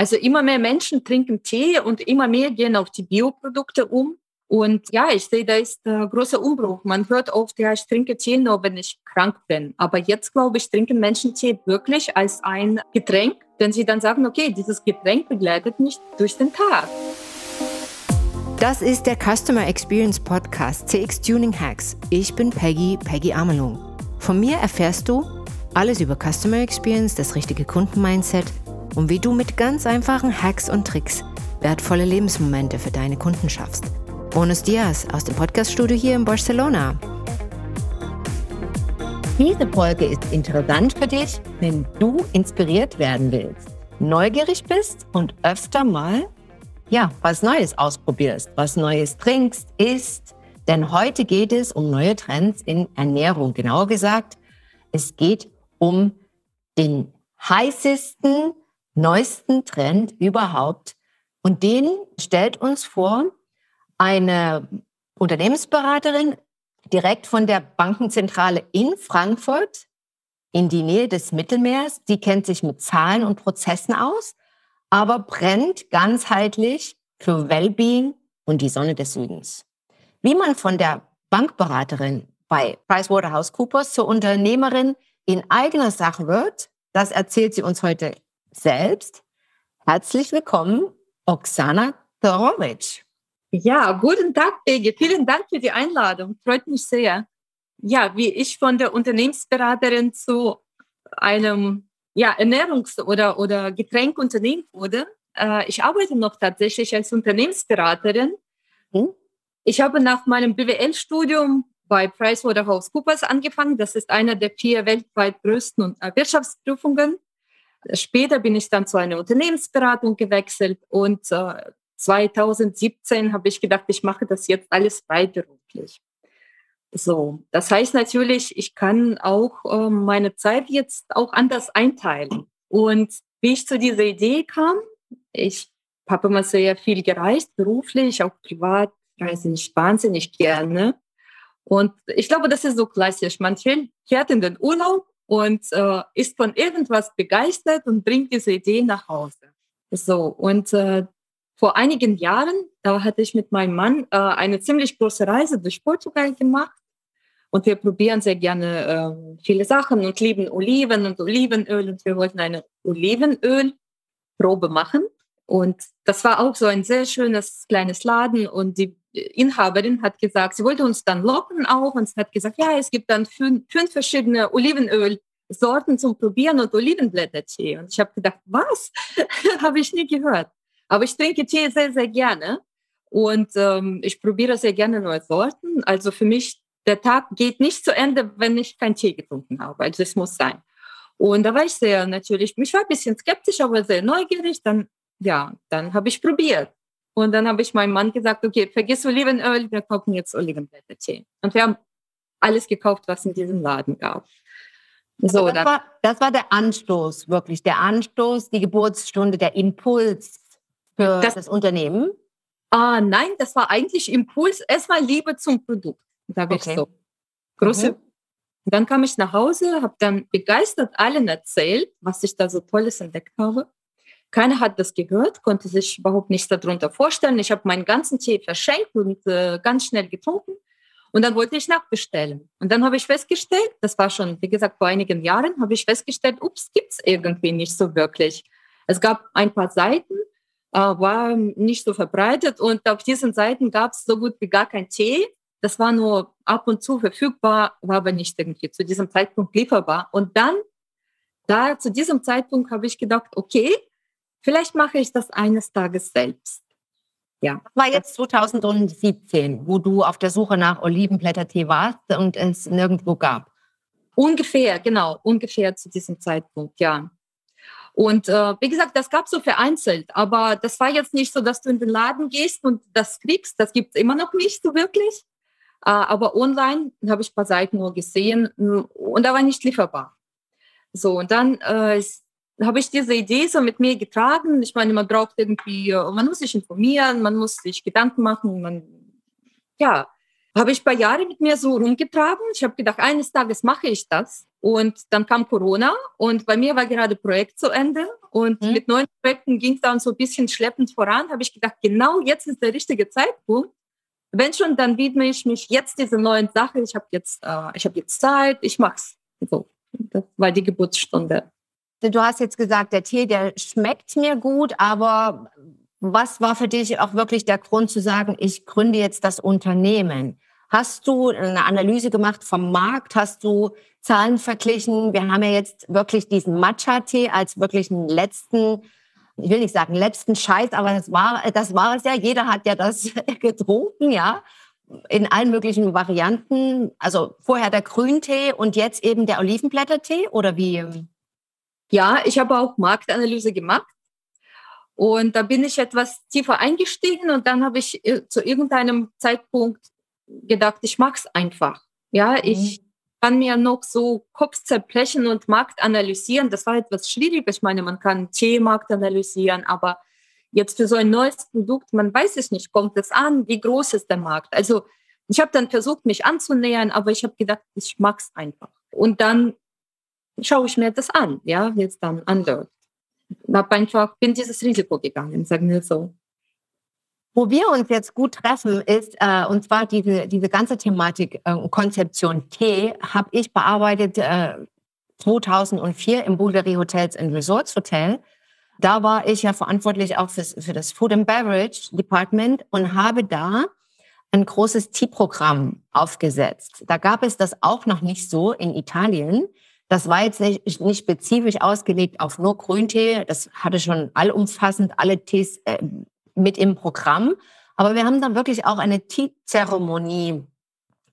Also immer mehr Menschen trinken Tee und immer mehr gehen auf die Bioprodukte um. Und ja, ich sehe, da ist ein großer Umbruch. Man hört oft, ja, ich trinke Tee nur, wenn ich krank bin. Aber jetzt, glaube ich, trinken Menschen Tee wirklich als ein Getränk, wenn sie dann sagen, okay, dieses Getränk begleitet mich durch den Tag. Das ist der Customer Experience Podcast CX Tuning Hacks. Ich bin Peggy, Peggy Amelung. Von mir erfährst du alles über Customer Experience, das richtige Kundenmindset und wie du mit ganz einfachen Hacks und Tricks wertvolle Lebensmomente für deine Kunden schaffst. Buenos Dias aus dem Podcaststudio hier in Barcelona. Diese Folge ist interessant für dich, wenn du inspiriert werden willst, neugierig bist und öfter mal ja, was Neues ausprobierst, was Neues trinkst, isst. Denn heute geht es um neue Trends in Ernährung. Genauer gesagt, es geht um den heißesten, neuesten Trend überhaupt. Und den stellt uns vor eine Unternehmensberaterin direkt von der Bankenzentrale in Frankfurt in die Nähe des Mittelmeers. Die kennt sich mit Zahlen und Prozessen aus, aber brennt ganzheitlich für Wellbeing und die Sonne des Südens. Wie man von der Bankberaterin bei PricewaterhouseCoopers zur Unternehmerin in eigener Sache wird, das erzählt sie uns heute selbst. Herzlich willkommen, Oksana Torovic. Ja, guten Tag, Peggy. Vielen Dank für die Einladung. Freut mich sehr. Ja, wie ich von der Unternehmensberaterin zu einem ja, Ernährungs- oder, oder Getränkunternehmen wurde. Äh, ich arbeite noch tatsächlich als Unternehmensberaterin. Hm? Ich habe nach meinem BWL-Studium bei PricewaterhouseCoopers angefangen. Das ist einer der vier weltweit größten äh, Wirtschaftsprüfungen. Später bin ich dann zu einer Unternehmensberatung gewechselt und äh, 2017 habe ich gedacht, ich mache das jetzt alles freiberuflich. So, das heißt natürlich, ich kann auch äh, meine Zeit jetzt auch anders einteilen. Und wie ich zu dieser Idee kam, ich habe immer sehr viel gereist, beruflich, auch privat, reise ich wahnsinnig gerne. Und ich glaube, das ist so klassisch. Man fährt in den Urlaub und äh, ist von irgendwas begeistert und bringt diese Idee nach Hause. So, und äh, vor einigen Jahren, da hatte ich mit meinem Mann äh, eine ziemlich große Reise durch Portugal gemacht. Und wir probieren sehr gerne äh, viele Sachen und lieben Oliven und Olivenöl. Und wir wollten eine Olivenölprobe machen. Und das war auch so ein sehr schönes kleines Laden. Und die Inhaberin hat gesagt, sie wollte uns dann locken auch. Und sie hat gesagt, ja, es gibt dann fünf, fünf verschiedene Olivenölsorten zum Probieren und Olivenblättertee. Und ich habe gedacht, was? habe ich nie gehört. Aber ich trinke Tee sehr, sehr gerne und ähm, ich probiere sehr gerne neue Sorten. Also für mich, der Tag geht nicht zu Ende, wenn ich keinen Tee getrunken habe. Also es muss sein. Und da war ich sehr natürlich, ich war ein bisschen skeptisch, aber sehr neugierig. Dann, ja, dann habe ich probiert. Und dann habe ich meinem Mann gesagt, okay, vergiss Olivenöl, wir kaufen jetzt Olivenblättertee. Und wir haben alles gekauft, was in diesem Laden gab. So, das, war, das war der Anstoß, wirklich der Anstoß, die Geburtsstunde, der Impuls, für das, das Unternehmen? Ah, nein, das war eigentlich Impuls. Es war Liebe zum Produkt, sage okay. ich so. Große. Mhm. Dann kam ich nach Hause, habe dann begeistert allen erzählt, was ich da so Tolles entdeckt habe. Keiner hat das gehört, konnte sich überhaupt nichts darunter vorstellen. Ich habe meinen ganzen Tee verschenkt und äh, ganz schnell getrunken. Und dann wollte ich nachbestellen. Und dann habe ich festgestellt, das war schon, wie gesagt, vor einigen Jahren, habe ich festgestellt, ups, gibt es irgendwie nicht so wirklich. Es gab ein paar Seiten, äh, war nicht so verbreitet und auf diesen Seiten gab es so gut wie gar kein Tee. Das war nur ab und zu verfügbar, war aber nicht irgendwie zu diesem Zeitpunkt lieferbar. Und dann, da zu diesem Zeitpunkt habe ich gedacht, okay, vielleicht mache ich das eines Tages selbst. Ja. Das war jetzt 2017, wo du auf der Suche nach Olivenblättertee warst und es nirgendwo gab. Ungefähr, genau, ungefähr zu diesem Zeitpunkt, ja. Und äh, wie gesagt, das gab es so vereinzelt, aber das war jetzt nicht so, dass du in den Laden gehst und das kriegst. Das gibt es immer noch nicht so wirklich. Äh, aber online habe ich ein paar Seiten nur gesehen und da war nicht lieferbar. So, und dann äh, habe ich diese Idee so mit mir getragen. Ich meine, man braucht irgendwie, äh, man muss sich informieren, man muss sich Gedanken machen, man, ja, habe ich ein paar Jahre mit mir so rumgetragen. Ich habe gedacht, eines Tages mache ich das. Und dann kam Corona und bei mir war gerade Projekt zu Ende und mhm. mit neuen Projekten ging es dann so ein bisschen schleppend voran. Habe ich gedacht, genau jetzt ist der richtige Zeitpunkt. Wenn schon, dann widme ich mich jetzt dieser neuen Sache. Ich habe jetzt, äh, ich habe jetzt Zeit, ich mach's. So, das war die Geburtsstunde. Du hast jetzt gesagt, der Tee, der schmeckt mir gut, aber was war für dich auch wirklich der Grund zu sagen, ich gründe jetzt das Unternehmen? Hast du eine Analyse gemacht vom Markt? Hast du Zahlen verglichen? Wir haben ja jetzt wirklich diesen Matcha-Tee als wirklich einen letzten, ich will nicht sagen letzten Scheiß, aber das war, das war es ja. Jeder hat ja das getrunken, ja. In allen möglichen Varianten. Also vorher der Grüntee und jetzt eben der Olivenblättertee oder wie? Ja, ich habe auch Marktanalyse gemacht. Und da bin ich etwas tiefer eingestiegen und dann habe ich äh, zu irgendeinem Zeitpunkt gedacht, ich mag es einfach. Ja, mhm. ich kann mir noch so Kopf zerbrechen und Markt analysieren. Das war etwas schwierig. Ich meine, man kann Teemarkt analysieren, aber jetzt für so ein neues Produkt, man weiß es nicht, kommt es an, wie groß ist der Markt? Also ich habe dann versucht, mich anzunähern, aber ich habe gedacht, ich mag es einfach. Und dann schaue ich mir das an, ja, wie es dann. Ich habe einfach, bin dieses Risiko gegangen, sagen wir so. Wo wir uns jetzt gut treffen, ist, äh, und zwar diese, diese ganze Thematik äh, Konzeption Tee, habe ich bearbeitet äh, 2004 im Bulgari Hotels and Resorts Hotel. Da war ich ja verantwortlich auch für, für das Food and Beverage Department und habe da ein großes Tee-Programm aufgesetzt. Da gab es das auch noch nicht so in Italien. Das war jetzt nicht, nicht spezifisch ausgelegt auf nur Grüntee. Das hatte schon allumfassend alle Tees äh, mit im Programm. Aber wir haben dann wirklich auch eine Tea-Zeremonie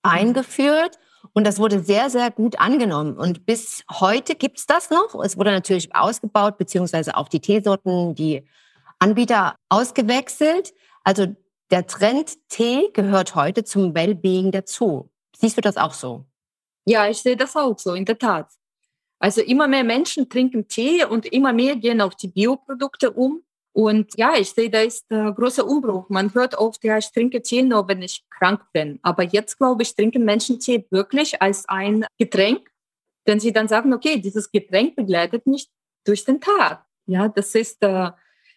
eingeführt und das wurde sehr, sehr gut angenommen. Und bis heute gibt es das noch. Es wurde natürlich ausgebaut, beziehungsweise auch die Teesorten, die Anbieter ausgewechselt. Also der Trend Tee gehört heute zum Wellbeing dazu. Siehst du das auch so? Ja, ich sehe das auch so, in der Tat. Also immer mehr Menschen trinken Tee und immer mehr gehen auf die Bioprodukte um. Und ja, ich sehe, da ist ein großer Umbruch. Man hört oft, ja, ich trinke Tee nur, wenn ich krank bin. Aber jetzt, glaube ich, trinken Menschen Tee wirklich als ein Getränk, denn sie dann sagen, okay, dieses Getränk begleitet mich durch den Tag. Ja, das ist, äh,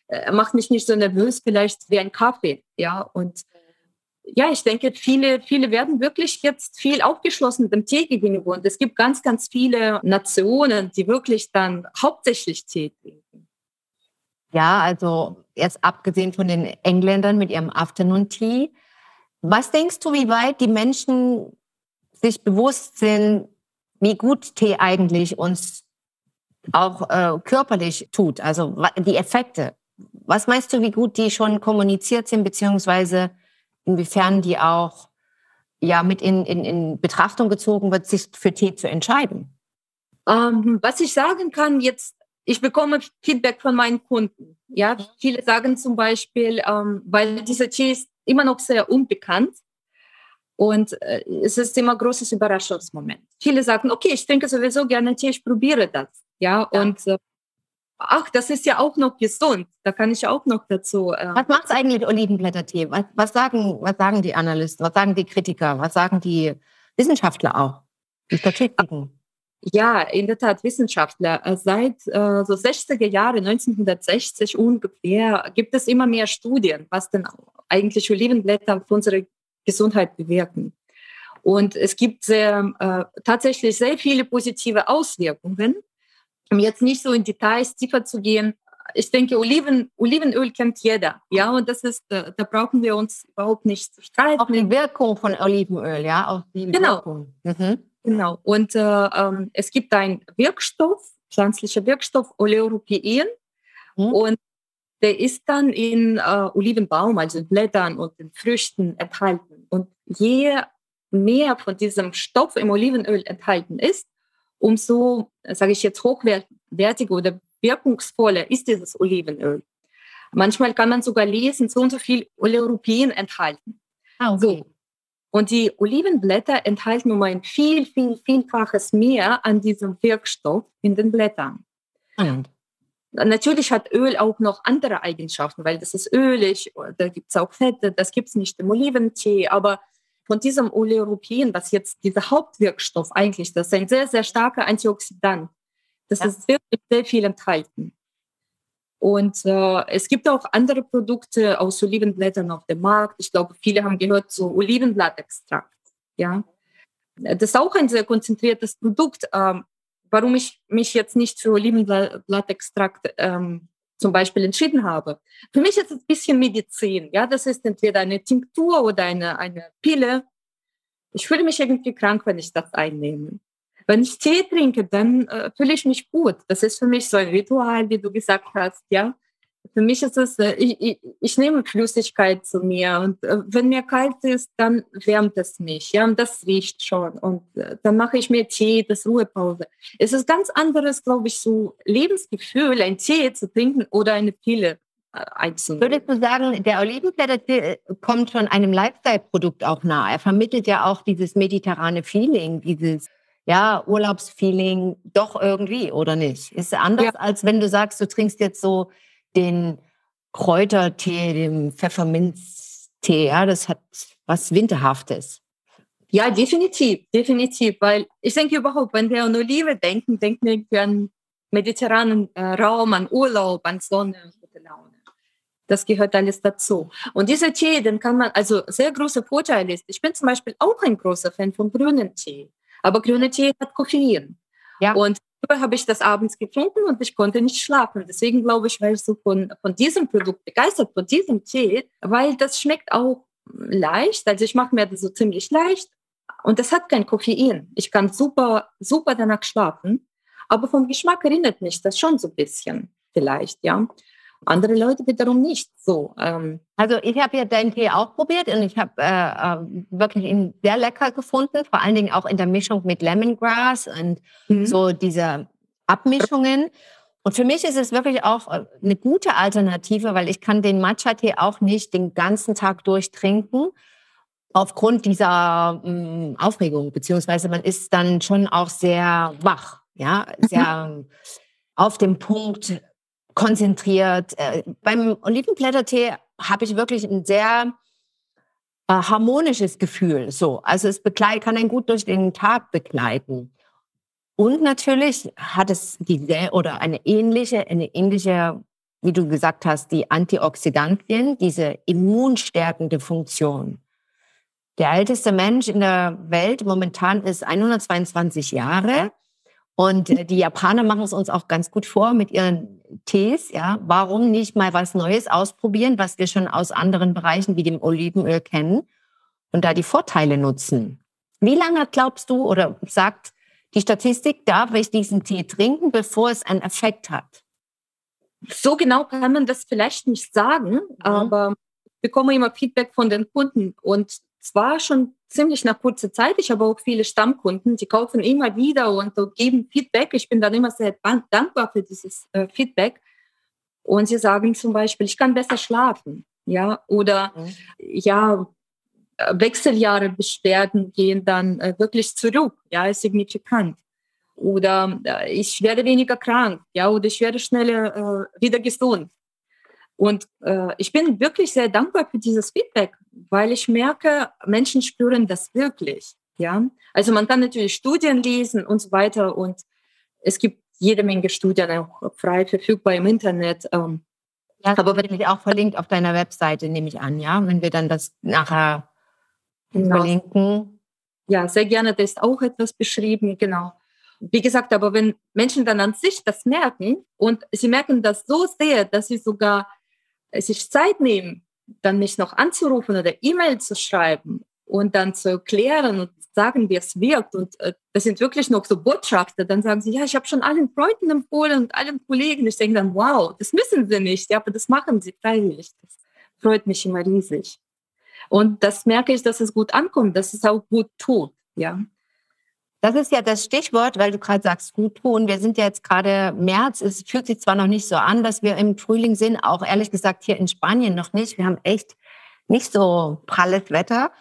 äh macht mich nicht so nervös, vielleicht wie ein Kaffee. Ja, und ja, ich denke, viele, viele werden wirklich jetzt viel aufgeschlossen dem Tee gegenüber. Und es gibt ganz, ganz viele Nationen, die wirklich dann hauptsächlich Tee trinken. Ja, also jetzt abgesehen von den Engländern mit ihrem Afternoon Tea. Was denkst du, wie weit die Menschen sich bewusst sind, wie gut Tee eigentlich uns auch äh, körperlich tut, also die Effekte? Was meinst du, wie gut die schon kommuniziert sind, beziehungsweise inwiefern die auch ja mit in, in, in Betrachtung gezogen wird, sich für Tee zu entscheiden? Ähm, was ich sagen kann, jetzt ich bekomme Feedback von meinen Kunden. Ja, viele sagen zum Beispiel, ähm, weil dieser Tee ist immer noch sehr unbekannt und äh, es ist immer ein großes Überraschungsmoment. Viele sagen, okay, ich trinke sowieso gerne Tee, ich probiere das. Ja, ja. und äh, ach, das ist ja auch noch gesund. Da kann ich auch noch dazu. Äh, was macht eigentlich Olivenblättertee? Was, was, sagen, was sagen die Analysten? Was sagen die Kritiker? Was sagen die Wissenschaftler auch? Die Statistiken? Ja, in der Tat Wissenschaftler. Seit äh, so 60er Jahre, 1960 ungefähr, gibt es immer mehr Studien, was denn eigentlich Olivenblätter auf unsere Gesundheit bewirken. Und es gibt sehr, äh, tatsächlich sehr viele positive Auswirkungen. Um jetzt nicht so in Details tiefer zu gehen, ich denke, Oliven, Olivenöl kennt jeder, ja, und das ist, äh, da brauchen wir uns überhaupt nicht zu streiten. Auch die Wirkung von Olivenöl, ja, auch die genau. Wirkung. Mhm. Genau. Und äh, ähm, es gibt einen Wirkstoff, pflanzlicher Wirkstoff, Oleuropein. Mhm. Und der ist dann in äh, Olivenbaum, also in Blättern und in Früchten enthalten. Und je mehr von diesem Stoff im Olivenöl enthalten ist, umso, sage ich jetzt, hochwertiger oder wirkungsvoller ist dieses Olivenöl. Manchmal kann man sogar lesen, so und so viel Oleuropein enthalten. Ah, okay. So. Und die Olivenblätter enthalten um ein viel, viel, vielfaches mehr an diesem Wirkstoff in den Blättern. Mhm. Natürlich hat Öl auch noch andere Eigenschaften, weil das ist ölig, da gibt es auch Fette, das gibt es nicht im Oliventee, aber von diesem Oleuropen, was jetzt dieser Hauptwirkstoff eigentlich, das ist ein sehr, sehr starker Antioxidant. Das ja. ist wirklich sehr viel enthalten. Und äh, es gibt auch andere Produkte aus Olivenblättern auf dem Markt. Ich glaube, viele haben gehört zu Olivenblattextrakt. Ja, das ist auch ein sehr konzentriertes Produkt. Ähm, warum ich mich jetzt nicht für Olivenblattextrakt ähm, zum Beispiel entschieden habe. Für mich ist es ein bisschen Medizin. Ja, das ist entweder eine Tinktur oder eine, eine Pille. Ich fühle mich irgendwie krank, wenn ich das einnehme. Wenn ich Tee trinke, dann äh, fühle ich mich gut. Das ist für mich so ein Ritual, wie du gesagt hast, ja. Für mich ist es, äh, ich, ich, ich, nehme Flüssigkeit zu mir und äh, wenn mir kalt ist, dann wärmt es mich, ja, und das riecht schon und äh, dann mache ich mir Tee, das Ruhepause. Es ist ganz anderes, glaube ich, so Lebensgefühl, ein Tee zu trinken oder eine Pille einzunehmen. Würdest du sagen, der Olivenblätter kommt schon einem Lifestyle-Produkt auch nah? Er vermittelt ja auch dieses mediterrane Feeling, dieses ja, Urlaubsfeeling doch irgendwie, oder nicht? Ist anders, ja. als wenn du sagst, du trinkst jetzt so den Kräutertee, den Pfefferminztee, ja, das hat was Winterhaftes. Ja, definitiv, definitiv, weil ich denke überhaupt, wenn wir an Olive denken, denken wir an mediterranen äh, Raum, an Urlaub, an Sonne und gute Laune. Das gehört alles dazu. Und dieser Tee, den kann man, also sehr großer Vorteil ist, ich bin zum Beispiel auch ein großer Fan von grünen Tee. Aber grüner Tee hat Koffein. Ja. Und habe ich das abends getrunken und ich konnte nicht schlafen. Deswegen glaube ich, war ich so von, von diesem Produkt begeistert, von diesem Tee, weil das schmeckt auch leicht. Also ich mache mir das so ziemlich leicht und das hat kein Koffein. Ich kann super, super danach schlafen. Aber vom Geschmack erinnert mich das schon so ein bisschen vielleicht, ja. Andere Leute wiederum nicht so. Ähm. Also ich habe ja deinen Tee auch probiert und ich habe äh, äh, wirklich ihn sehr lecker gefunden, vor allen Dingen auch in der Mischung mit Lemongrass und mhm. so diese Abmischungen. Und für mich ist es wirklich auch äh, eine gute Alternative, weil ich kann den Matcha-Tee auch nicht den ganzen Tag durchtrinken aufgrund dieser mh, Aufregung, beziehungsweise man ist dann schon auch sehr wach, ja, sehr mhm. auf dem Punkt konzentriert. Äh, beim Olivenblättertee habe ich wirklich ein sehr äh, harmonisches Gefühl. So, also es begleit, kann einen gut durch den Tag begleiten. Und natürlich hat es diese oder eine ähnliche, eine ähnliche, wie du gesagt hast, die Antioxidantien, diese immunstärkende Funktion. Der älteste Mensch in der Welt momentan ist 122 Jahre. Und äh, die Japaner machen es uns auch ganz gut vor mit ihren Tees. Ja, warum nicht mal was Neues ausprobieren, was wir schon aus anderen Bereichen wie dem Olivenöl kennen und da die Vorteile nutzen? Wie lange glaubst du oder sagt die Statistik, darf ich diesen Tee trinken, bevor es einen Effekt hat? So genau kann man das vielleicht nicht sagen, mhm. aber ich bekomme immer Feedback von den Kunden und zwar schon ziemlich nach kurzer Zeit. Ich habe auch viele Stammkunden, die kaufen immer wieder und geben Feedback. Ich bin dann immer sehr dankbar für dieses äh, Feedback. Und sie sagen zum Beispiel, ich kann besser schlafen. Ja, oder mhm. ja, Wechseljahre Beschwerden gehen dann äh, wirklich zurück. Ja, ist signifikant. Oder äh, ich werde weniger krank. Ja, oder ich werde schneller äh, wieder gesund. Und äh, ich bin wirklich sehr dankbar für dieses Feedback, weil ich merke, Menschen spüren das wirklich. Ja, also man kann natürlich Studien lesen und so weiter und es gibt jede Menge Studien auch frei verfügbar im Internet. Ähm, ja, aber wird mich auch verlinkt auf deiner Webseite, nehme ich an, ja, wenn wir dann das nachher genau. verlinken. Ja, sehr gerne. Da ist auch etwas beschrieben, genau. Wie gesagt, aber wenn Menschen dann an sich das merken und sie merken das so sehr, dass sie sogar sich Zeit nehmen, dann mich noch anzurufen oder E-Mail zu schreiben und dann zu erklären und sagen, wie es wirkt. Und äh, das sind wirklich noch so Botschafter. Dann sagen sie, ja, ich habe schon allen Freunden empfohlen und allen Kollegen. Ich denke dann, wow, das müssen sie nicht, ja, aber das machen sie freiwillig. Das freut mich immer riesig. Und das merke ich, dass es gut ankommt, dass es auch gut tut, ja. Das ist ja das Stichwort, weil du gerade sagst, gut tun. Wir sind ja jetzt gerade März. Es fühlt sich zwar noch nicht so an, dass wir im Frühling sind, auch ehrlich gesagt hier in Spanien noch nicht. Wir haben echt nicht so pralles Wetter.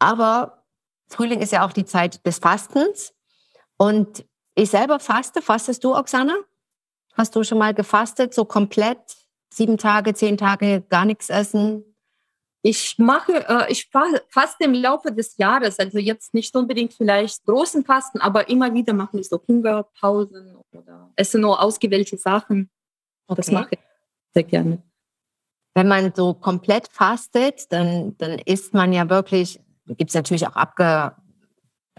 Aber Frühling ist ja auch die Zeit des Fastens. Und ich selber faste. Fastest du, Oksana? Hast du schon mal gefastet, so komplett? Sieben Tage, zehn Tage, gar nichts essen? Ich mache, äh, ich faste im Laufe des Jahres, also jetzt nicht unbedingt vielleicht großen Fasten, aber immer wieder mache ich so Hungerpausen oder esse nur ausgewählte Sachen. Okay. Das mache ich sehr gerne. Wenn man so komplett fastet, dann, dann isst man ja wirklich, gibt es natürlich auch abge,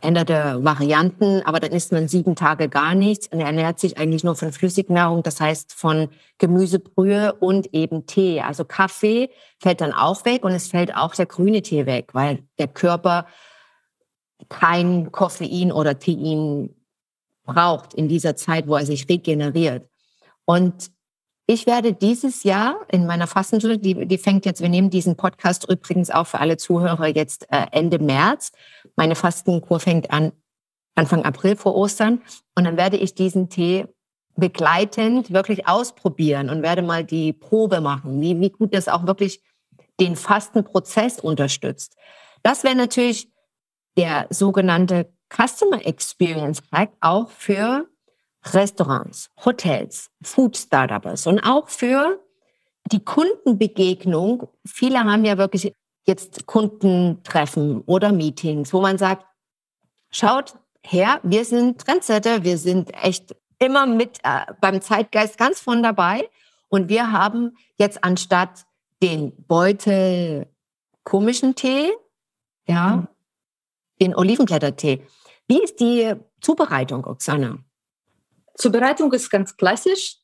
änderte Varianten, aber dann isst man sieben Tage gar nichts und ernährt sich eigentlich nur von Flüssignahrung, das heißt von Gemüsebrühe und eben Tee. Also Kaffee fällt dann auch weg und es fällt auch der grüne Tee weg, weil der Körper kein Koffein oder Tein braucht in dieser Zeit, wo er sich regeneriert. Und ich werde dieses Jahr in meiner Fastenstunde, die, die fängt jetzt, wir nehmen diesen Podcast übrigens auch für alle Zuhörer jetzt äh, Ende März. Meine Fastenkur fängt an Anfang April vor Ostern. Und dann werde ich diesen Tee begleitend wirklich ausprobieren und werde mal die Probe machen, wie, wie gut das auch wirklich den Fastenprozess unterstützt. Das wäre natürlich der sogenannte Customer Experience Hack auch für Restaurants, Hotels, Food Startups und auch für die Kundenbegegnung. Viele haben ja wirklich jetzt Kundentreffen oder Meetings, wo man sagt, schaut her, wir sind Trendsetter, wir sind echt immer mit äh, beim Zeitgeist ganz von dabei und wir haben jetzt anstatt den Beutel komischen Tee, ja, mhm. den Olivenblättertee. Wie ist die Zubereitung, Oksana? Zubereitung ist ganz klassisch.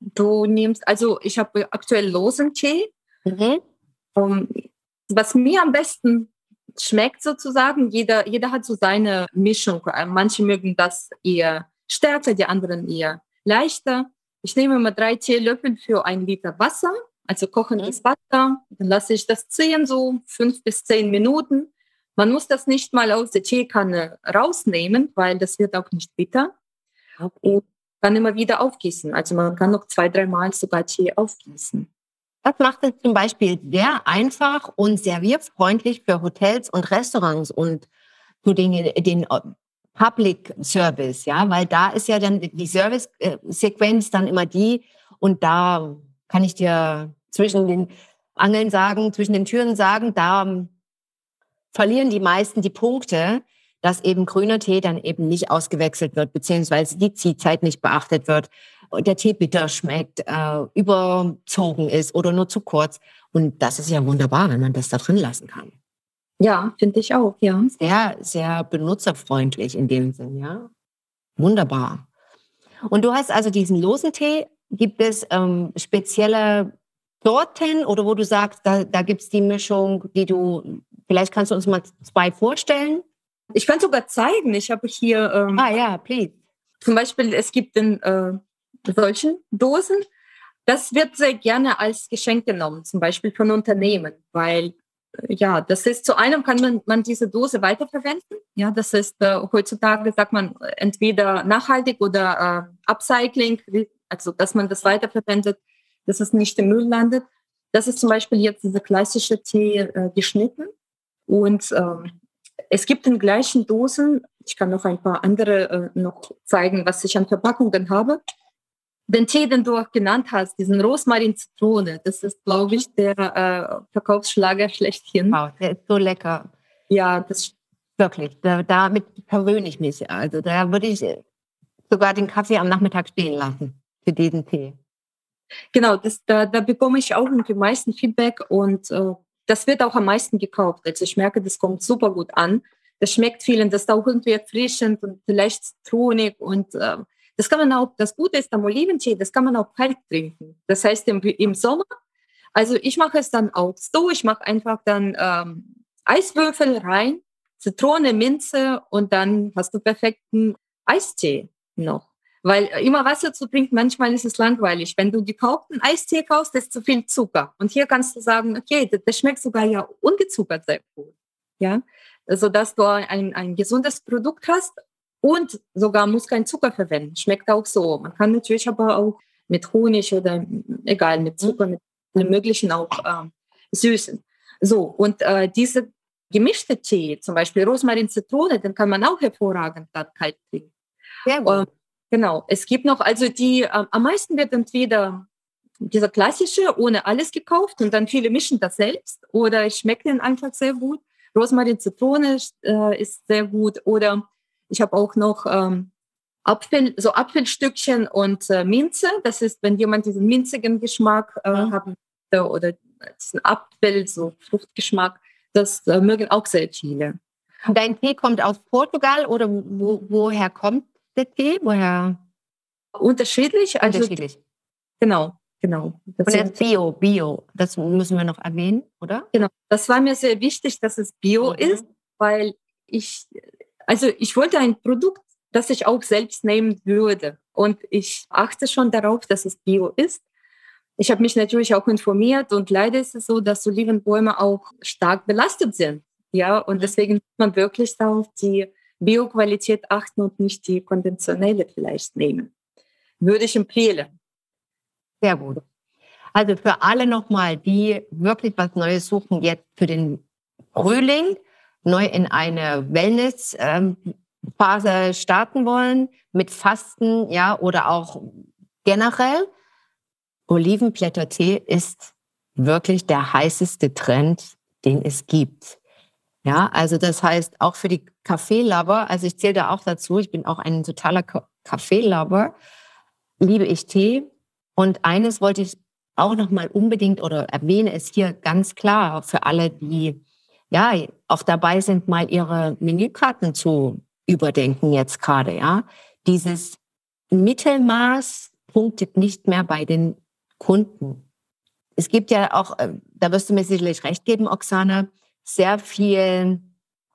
Du nimmst, also ich habe aktuell losen Tee. Mhm. Um, was mir am besten schmeckt sozusagen, jeder, jeder hat so seine Mischung. Manche mögen das eher stärker, die anderen eher leichter. Ich nehme immer drei Teelöffel für ein Liter Wasser, also kochendes mhm. Wasser. Dann lasse ich das ziehen, so fünf bis zehn Minuten. Man muss das nicht mal aus der Teekanne rausnehmen, weil das wird auch nicht bitter. Und dann immer wieder aufgießen. Also man kann noch zwei, dreimal sogar Tee aufgießen. Das macht es zum Beispiel sehr einfach und servierfreundlich für Hotels und Restaurants und für den, den äh, Public Service, ja, weil da ist ja dann die Service-Sequenz dann immer die und da kann ich dir zwischen den Angeln sagen, zwischen den Türen sagen, da verlieren die meisten die Punkte, dass eben grüner Tee dann eben nicht ausgewechselt wird, beziehungsweise die Ziehzeit nicht beachtet wird, der Tee bitter schmeckt, äh, überzogen ist oder nur zu kurz. Und das ist ja wunderbar, wenn man das da drin lassen kann. Ja, finde ich auch, ja. Sehr, sehr benutzerfreundlich in dem Sinn, ja. Wunderbar. Und du hast also diesen losen Tee. Gibt es ähm, spezielle Sorten oder wo du sagst, da, da gibt es die Mischung, die du, vielleicht kannst du uns mal zwei vorstellen? Ich kann sogar zeigen. Ich habe hier. Ähm, ah ja, please. Zum Beispiel, es gibt in äh, solchen Dosen. Das wird sehr gerne als Geschenk genommen, zum Beispiel von Unternehmen, weil äh, ja, das ist zu einem kann man, man diese Dose weiterverwenden. Ja, das ist äh, heutzutage sagt man entweder nachhaltig oder äh, Upcycling, also dass man das weiterverwendet, dass es nicht im Müll landet. Das ist zum Beispiel jetzt diese klassische Tee äh, geschnitten und ähm, es gibt in gleichen Dosen, ich kann noch ein paar andere äh, noch zeigen, was ich an Verpackungen habe. Den Tee, den du auch genannt hast, diesen Rosmarin-Zitrone, das ist, glaube ich, der äh, Verkaufsschlager schlechthin. Wow, der ist so lecker. Ja, das wirklich. Da, damit verwöhne ich mich. Also da würde ich sogar den Kaffee am Nachmittag stehen lassen für diesen Tee. Genau, das, da, da bekomme ich auch die meisten Feedback und äh, das wird auch am meisten gekauft. Also ich merke, das kommt super gut an. Das schmeckt vielen, das ist auch irgendwie erfrischend und vielleicht zitronig und äh, das kann man auch, das Gute ist am Oliventee, das kann man auch kalt trinken. Das heißt im, im Sommer, also ich mache es dann auch so, ich mache einfach dann ähm, Eiswürfel rein, Zitrone, Minze und dann hast du perfekten Eistee noch. Weil immer Wasser zu trinken, manchmal ist es langweilig. Wenn du gekauften Eistee kaufst, ist zu viel Zucker. Und hier kannst du sagen, okay, das, das schmeckt sogar ja ungezuckert sehr gut. Ja, also dass du ein, ein gesundes Produkt hast und sogar muss kein Zucker verwenden. Schmeckt auch so. Man kann natürlich aber auch mit Honig oder egal, mit Zucker, mit allem Möglichen auch äh, süßen. So, und äh, diese gemischte Tee, zum Beispiel Rosmarin, Zitrone, den kann man auch hervorragend dann kalt trinken. Sehr gut. Genau. Es gibt noch, also die, äh, am meisten wird entweder dieser klassische, ohne alles gekauft und dann viele mischen das selbst oder ich schmecke den einfach sehr gut. Rosmarin, Zitrone äh, ist sehr gut oder ich habe auch noch ähm, Apfel, so Apfelstückchen und äh, Minze. Das ist, wenn jemand diesen minzigen Geschmack äh, mhm. haben oder diesen Apfel, so Fruchtgeschmack, das äh, mögen auch sehr viele. Dein Tee kommt aus Portugal oder wo, woher kommt der Tee? Woher? Unterschiedlich. Also, Unterschiedlich. Genau, genau. Das Und jetzt Bio, Bio, das müssen wir noch erwähnen, oder? Genau, das war mir sehr wichtig, dass es Bio mhm. ist, weil ich, also ich wollte ein Produkt, das ich auch selbst nehmen würde. Und ich achte schon darauf, dass es Bio ist. Ich habe mich natürlich auch informiert und leider ist es so, dass Olivenbäume auch stark belastet sind. Ja, und deswegen muss man wirklich auf die Bioqualität achten und nicht die konventionelle vielleicht nehmen. Würde ich empfehlen. Sehr gut. Also für alle nochmal, die wirklich was Neues suchen, jetzt für den Frühling, neu in eine Wellness-Phase starten wollen, mit Fasten, ja, oder auch generell. Olivenblättertee ist wirklich der heißeste Trend, den es gibt. Ja, also das heißt auch für die Kaffeelover, also ich zähle da auch dazu, ich bin auch ein totaler Kaffeelover, liebe ich Tee. Und eines wollte ich auch noch mal unbedingt oder erwähne es hier ganz klar für alle, die ja auch dabei sind, mal ihre Menükarten zu überdenken jetzt gerade. Ja, dieses Mittelmaß punktet nicht mehr bei den Kunden. Es gibt ja auch, äh, da wirst du mir sicherlich recht geben, Oksana, sehr viel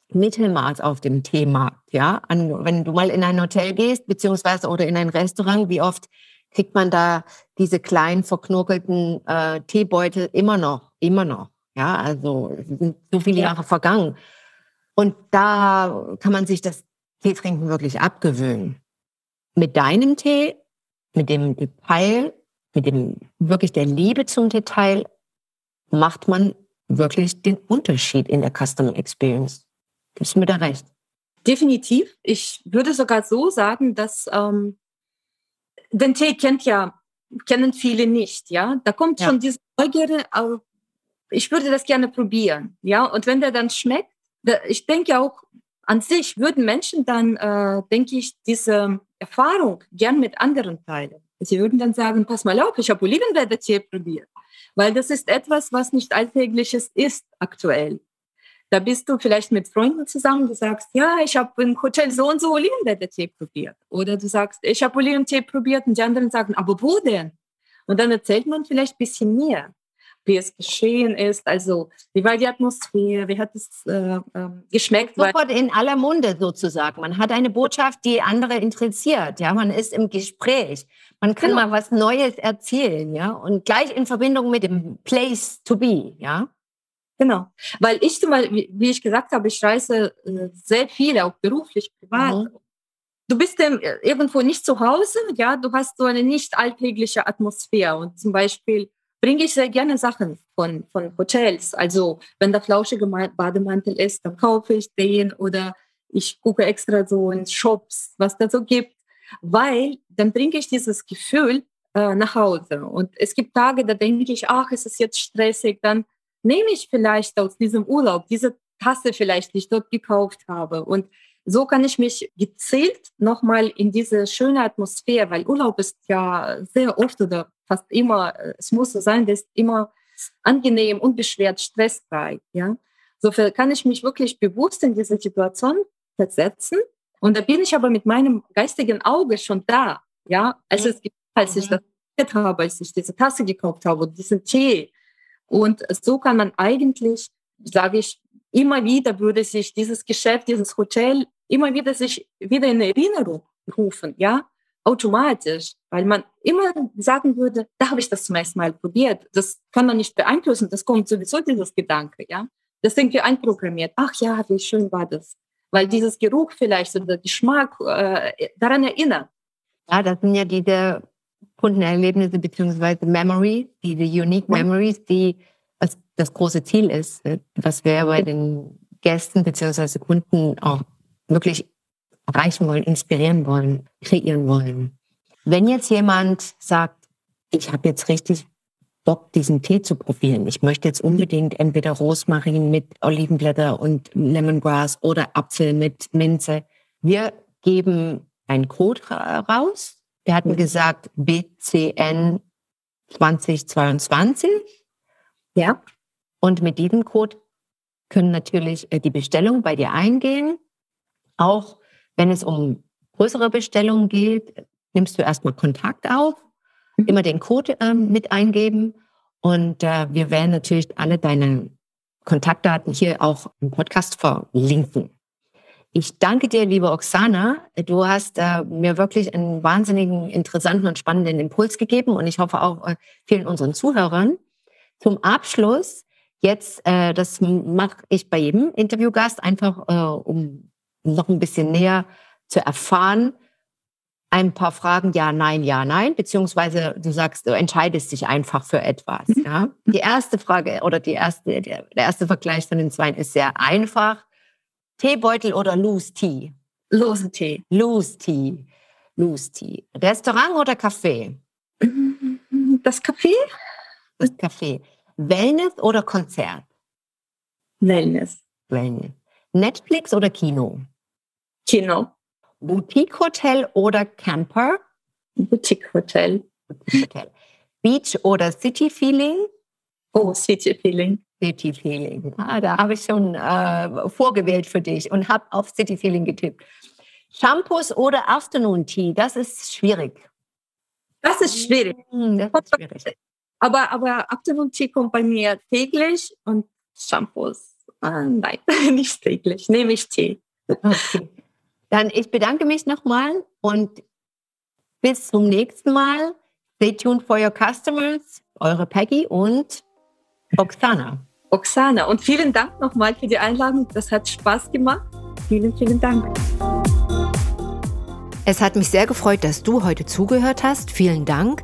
Mittelmaß auf dem Thema. Ja, An, wenn du mal in ein Hotel gehst, beziehungsweise oder in ein Restaurant, wie oft kriegt man da diese kleinen verknurkelten äh, Teebeutel immer noch, immer noch. Ja, also sind so viele Jahre vergangen. Und da kann man sich das Teetrinken wirklich abgewöhnen. Mit deinem Tee, mit dem Detail, mit dem wirklich der Liebe zum Detail, macht man wirklich den Unterschied in der Customer Experience. Gibst du mir da recht? Definitiv. Ich würde sogar so sagen, dass ähm, den Tee kennt ja, kennen viele nicht, ja. Da kommt ja. schon diese Neugierde, aber ich würde das gerne probieren, ja. Und wenn der dann schmeckt, da, ich denke auch an sich würden Menschen dann, äh, denke ich, diese Erfahrung gern mit anderen teilen. Sie würden dann sagen, pass mal auf, ich habe Olivenblätter-Tee probiert weil das ist etwas, was nicht alltägliches ist aktuell. Da bist du vielleicht mit Freunden zusammen, du sagst, ja, ich habe im Hotel so und so Oliventee probiert. Oder du sagst, ich habe Oliventee probiert und die anderen sagen, aber wo denn? Und dann erzählt man vielleicht ein bisschen mehr, wie es geschehen ist, also wie war die Atmosphäre, wie hat es äh, äh, geschmeckt. Sofort in aller Munde sozusagen. Man hat eine Botschaft, die andere interessiert. Ja, man ist im Gespräch. Man kann genau. mal was Neues erzählen, ja, und gleich in Verbindung mit dem Place to be, ja. Genau, weil ich zum Beispiel, wie ich gesagt habe, ich reise äh, sehr viel, auch beruflich, privat. Mhm. Du bist dann irgendwo nicht zu Hause, ja, du hast so eine nicht alltägliche Atmosphäre und zum Beispiel bringe ich sehr gerne Sachen von, von Hotels. Also wenn der flauschige Bademantel ist, dann kaufe ich den oder ich gucke extra so in Shops, was da so gibt weil dann bringe ich dieses Gefühl äh, nach Hause. Und es gibt Tage, da denke ich, ach, es ist jetzt stressig, dann nehme ich vielleicht aus diesem Urlaub diese Tasse vielleicht, die ich dort gekauft habe. Und so kann ich mich gezielt nochmal in diese schöne Atmosphäre, weil Urlaub ist ja sehr oft oder fast immer, äh, es muss so sein, das ist immer angenehm, unbeschwert, stressfrei. Ja? So kann ich mich wirklich bewusst in diese Situation versetzen und da bin ich aber mit meinem geistigen Auge schon da. Ja, also es gibt, als ich mhm. das habe, als ich diese Tasse gekauft habe und diesen Tee. Und so kann man eigentlich, sage ich, immer wieder würde sich dieses Geschäft, dieses Hotel immer wieder sich wieder in Erinnerung rufen, ja, automatisch, weil man immer sagen würde, da habe ich das zum ersten Mal probiert. Das kann man nicht beeinflussen, das kommt sowieso dieses Gedanke, ja. Das sind wir einprogrammiert. Ach ja, wie schön war das weil dieses Geruch vielleicht oder Geschmack äh, daran erinnert. Ja, das sind ja diese Kundenerlebnisse beziehungsweise Memory, diese Unique Memories, die das große Ziel ist, äh, was wir bei den Gästen beziehungsweise Kunden auch wirklich erreichen wollen, inspirieren wollen, kreieren wollen. Wenn jetzt jemand sagt, ich habe jetzt richtig Bock, diesen Tee zu probieren. Ich möchte jetzt unbedingt entweder Rosmarin mit Olivenblätter und Lemongrass oder Apfel mit Minze. Wir geben einen Code raus. Der hat mir gesagt BCN 2022. Ja. Und mit diesem Code können natürlich äh, die Bestellung bei dir eingehen. Auch wenn es um größere Bestellungen geht, nimmst du erstmal Kontakt auf, mhm. immer den Code äh, mit eingeben und äh, wir werden natürlich alle deine Kontaktdaten hier auch im Podcast verlinken. Ich danke dir, liebe Oksana. Du hast äh, mir wirklich einen wahnsinnigen, interessanten und spannenden Impuls gegeben und ich hoffe auch äh, vielen unseren Zuhörern. Zum Abschluss jetzt, äh, das mache ich bei jedem Interviewgast einfach, äh, um noch ein bisschen näher zu erfahren, ein paar Fragen, ja, nein, ja, nein, beziehungsweise du sagst, du entscheidest dich einfach für etwas. Mhm. Ja? Die erste Frage oder die erste, der erste Vergleich von den zwei ist sehr einfach. Teebeutel oder Loose Tea? Loose Tea. Loose Tea. Loose Tea. Restaurant oder Café? Das Café? Das Café. Wellness oder Konzert? Wellness. Wellness. Netflix oder Kino? Kino. Boutique Hotel oder Camper? Boutique Hotel. Boutique Hotel. Beach oder City Feeling? Oh, City Feeling. City Feeling. Ah, da habe ich schon äh, vorgewählt für dich und habe auf City Feeling getippt. Shampoos oder Afternoon Tea? Das ist schwierig. Das ist schwierig. Hm, das ist schwierig. Aber, aber Afternoon Tea kommt bei mir täglich und Shampoos, äh, nein, nicht täglich. Nehme ich Tee. Okay. Dann ich bedanke mich nochmal und bis zum nächsten Mal. Stay tuned for your customers. Eure Peggy und Oksana. Oksana. Und vielen Dank nochmal für die Einladung. Das hat Spaß gemacht. Vielen, vielen Dank. Es hat mich sehr gefreut, dass du heute zugehört hast. Vielen Dank.